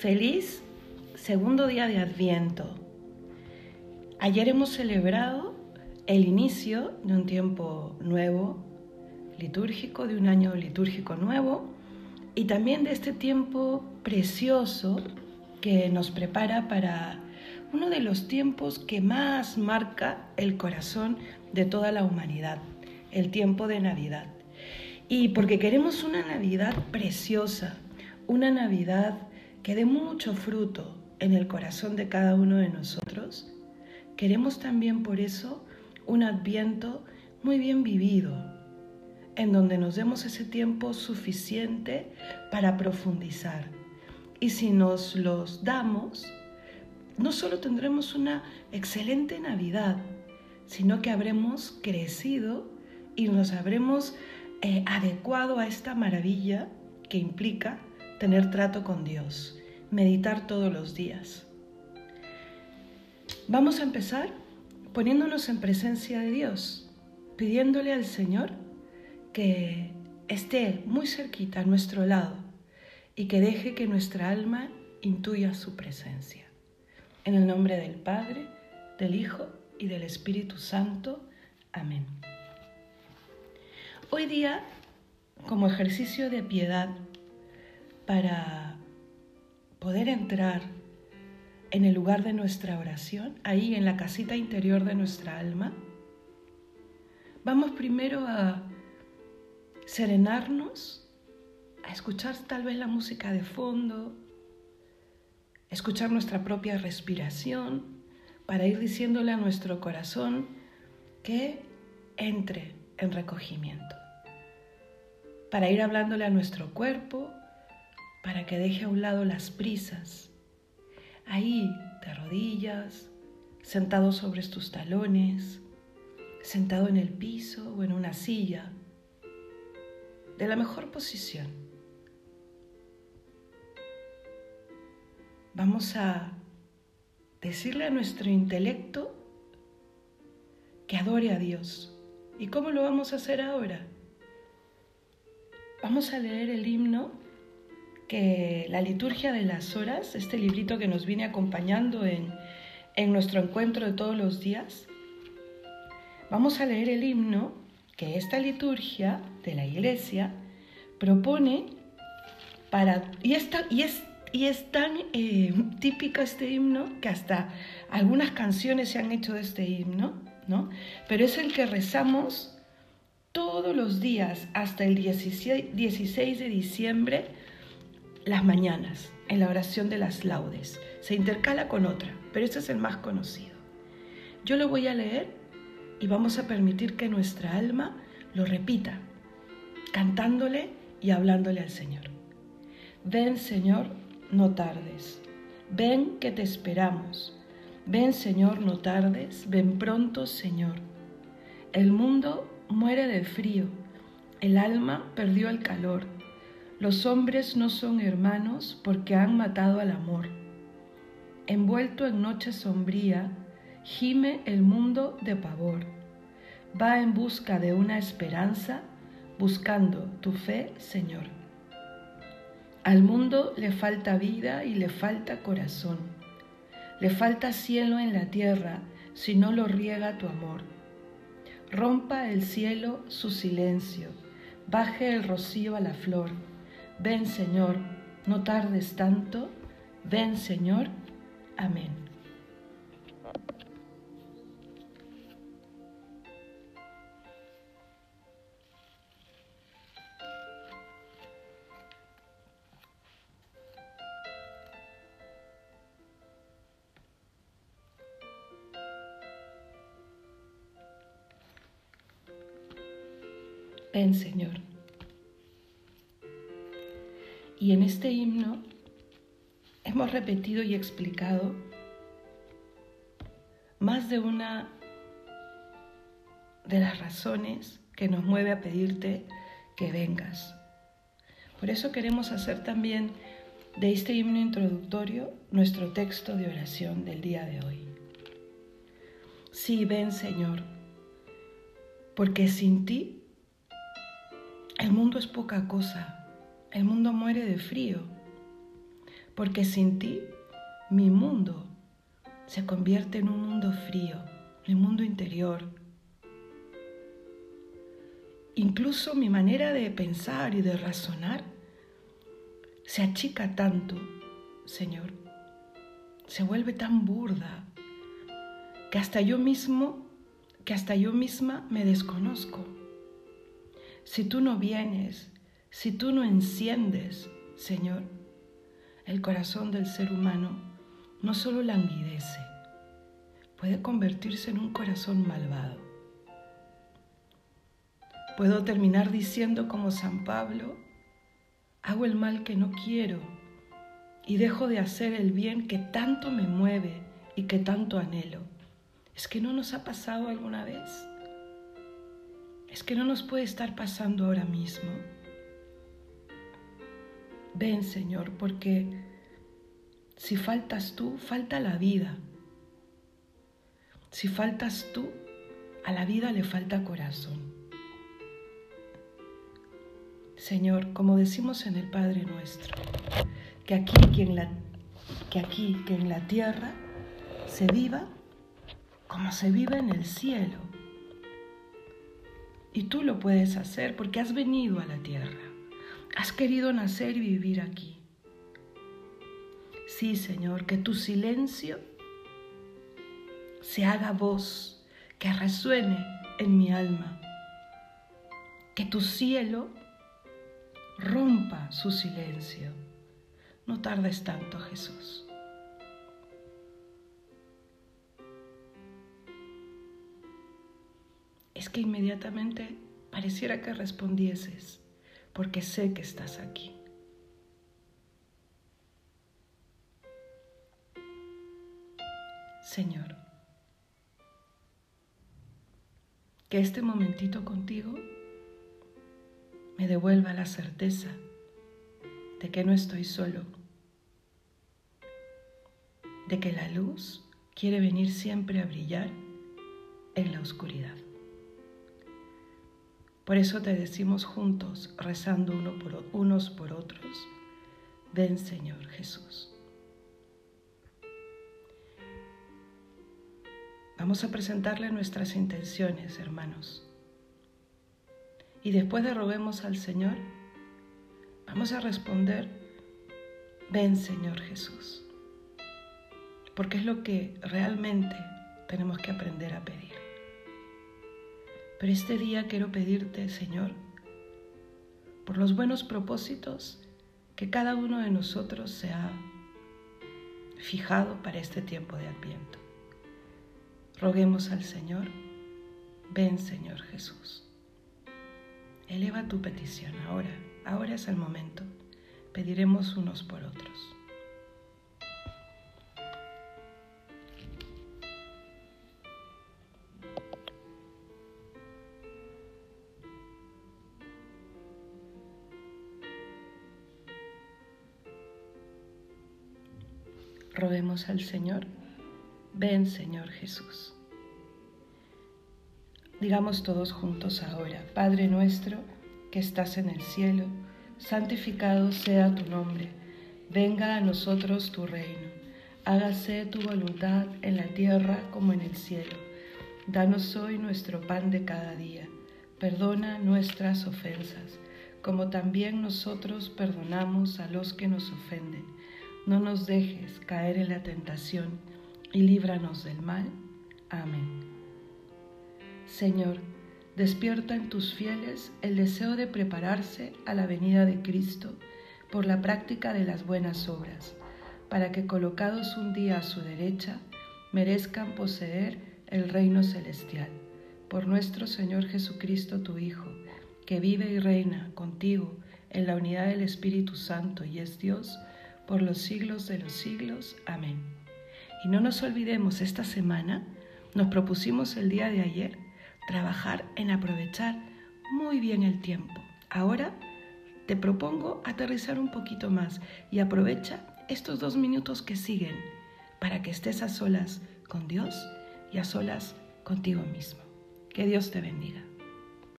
Feliz segundo día de Adviento. Ayer hemos celebrado el inicio de un tiempo nuevo, litúrgico, de un año litúrgico nuevo y también de este tiempo precioso que nos prepara para uno de los tiempos que más marca el corazón de toda la humanidad, el tiempo de Navidad. Y porque queremos una Navidad preciosa, una Navidad que dé mucho fruto en el corazón de cada uno de nosotros, queremos también por eso un adviento muy bien vivido, en donde nos demos ese tiempo suficiente para profundizar. Y si nos los damos, no solo tendremos una excelente Navidad, sino que habremos crecido y nos habremos eh, adecuado a esta maravilla que implica tener trato con Dios, meditar todos los días. Vamos a empezar poniéndonos en presencia de Dios, pidiéndole al Señor que esté muy cerquita a nuestro lado y que deje que nuestra alma intuya su presencia. En el nombre del Padre, del Hijo y del Espíritu Santo. Amén. Hoy día, como ejercicio de piedad, para poder entrar en el lugar de nuestra oración, ahí en la casita interior de nuestra alma, vamos primero a serenarnos, a escuchar tal vez la música de fondo, escuchar nuestra propia respiración, para ir diciéndole a nuestro corazón que entre en recogimiento, para ir hablándole a nuestro cuerpo para que deje a un lado las prisas. Ahí, de rodillas, sentado sobre tus talones, sentado en el piso o en una silla, de la mejor posición. Vamos a decirle a nuestro intelecto que adore a Dios. ¿Y cómo lo vamos a hacer ahora? Vamos a leer el himno que la liturgia de las horas, este librito que nos viene acompañando en, en nuestro encuentro de todos los días, vamos a leer el himno que esta liturgia de la iglesia propone para... Y, esta, y, es, y es tan eh, típico este himno que hasta algunas canciones se han hecho de este himno, ¿no? Pero es el que rezamos todos los días hasta el 16, 16 de diciembre las mañanas en la oración de las laudes. Se intercala con otra, pero este es el más conocido. Yo lo voy a leer y vamos a permitir que nuestra alma lo repita, cantándole y hablándole al Señor. Ven Señor, no tardes. Ven que te esperamos. Ven Señor, no tardes. Ven pronto Señor. El mundo muere de frío. El alma perdió el calor los hombres no son hermanos porque han matado al amor. Envuelto en noche sombría, gime el mundo de pavor. Va en busca de una esperanza, buscando tu fe, Señor. Al mundo le falta vida y le falta corazón. Le falta cielo en la tierra si no lo riega tu amor. Rompa el cielo su silencio, baje el rocío a la flor Ven Señor, no tardes tanto. Ven Señor. Amén. Ven Señor. Y en este himno hemos repetido y explicado más de una de las razones que nos mueve a pedirte que vengas. Por eso queremos hacer también de este himno introductorio nuestro texto de oración del día de hoy. Sí, ven Señor, porque sin ti el mundo es poca cosa el mundo muere de frío. porque sin ti mi mundo se convierte en un mundo frío, mi mundo interior. Incluso mi manera de pensar y de razonar se achica tanto, Señor, se vuelve tan burda que hasta yo mismo, que hasta yo misma me desconozco. Si tú no vienes, si tú no enciendes, Señor, el corazón del ser humano no solo languidece, puede convertirse en un corazón malvado. Puedo terminar diciendo como San Pablo, hago el mal que no quiero y dejo de hacer el bien que tanto me mueve y que tanto anhelo. ¿Es que no nos ha pasado alguna vez? ¿Es que no nos puede estar pasando ahora mismo? Ven, Señor, porque si faltas tú, falta la vida. Si faltas tú, a la vida le falta corazón. Señor, como decimos en el Padre nuestro, que aquí, que en la, que aquí, que en la tierra se viva como se vive en el cielo. Y tú lo puedes hacer porque has venido a la tierra. Has querido nacer y vivir aquí. Sí, Señor, que tu silencio se haga voz, que resuene en mi alma. Que tu cielo rompa su silencio. No tardes tanto, Jesús. Es que inmediatamente pareciera que respondieses porque sé que estás aquí. Señor, que este momentito contigo me devuelva la certeza de que no estoy solo, de que la luz quiere venir siempre a brillar en la oscuridad. Por eso te decimos juntos, rezando uno por, unos por otros, ven Señor Jesús. Vamos a presentarle nuestras intenciones, hermanos. Y después de roguemos al Señor, vamos a responder, ven Señor Jesús. Porque es lo que realmente tenemos que aprender a pedir. Pero este día quiero pedirte, Señor, por los buenos propósitos que cada uno de nosotros se ha fijado para este tiempo de Adviento. Roguemos al Señor, ven Señor Jesús. Eleva tu petición ahora, ahora es el momento. Pediremos unos por otros. Roguemos al Señor, ven Señor Jesús. Digamos todos juntos ahora, Padre nuestro que estás en el cielo, santificado sea tu nombre, venga a nosotros tu reino, hágase tu voluntad en la tierra como en el cielo. Danos hoy nuestro pan de cada día, perdona nuestras ofensas, como también nosotros perdonamos a los que nos ofenden no nos dejes caer en la tentación y líbranos del mal. Amén. Señor, despierta en tus fieles el deseo de prepararse a la venida de Cristo por la práctica de las buenas obras, para que colocados un día a su derecha, merezcan poseer el reino celestial. Por nuestro Señor Jesucristo, tu Hijo, que vive y reina contigo en la unidad del Espíritu Santo y es Dios, por los siglos de los siglos. Amén. Y no nos olvidemos, esta semana nos propusimos el día de ayer trabajar en aprovechar muy bien el tiempo. Ahora te propongo aterrizar un poquito más y aprovecha estos dos minutos que siguen para que estés a solas con Dios y a solas contigo mismo. Que Dios te bendiga.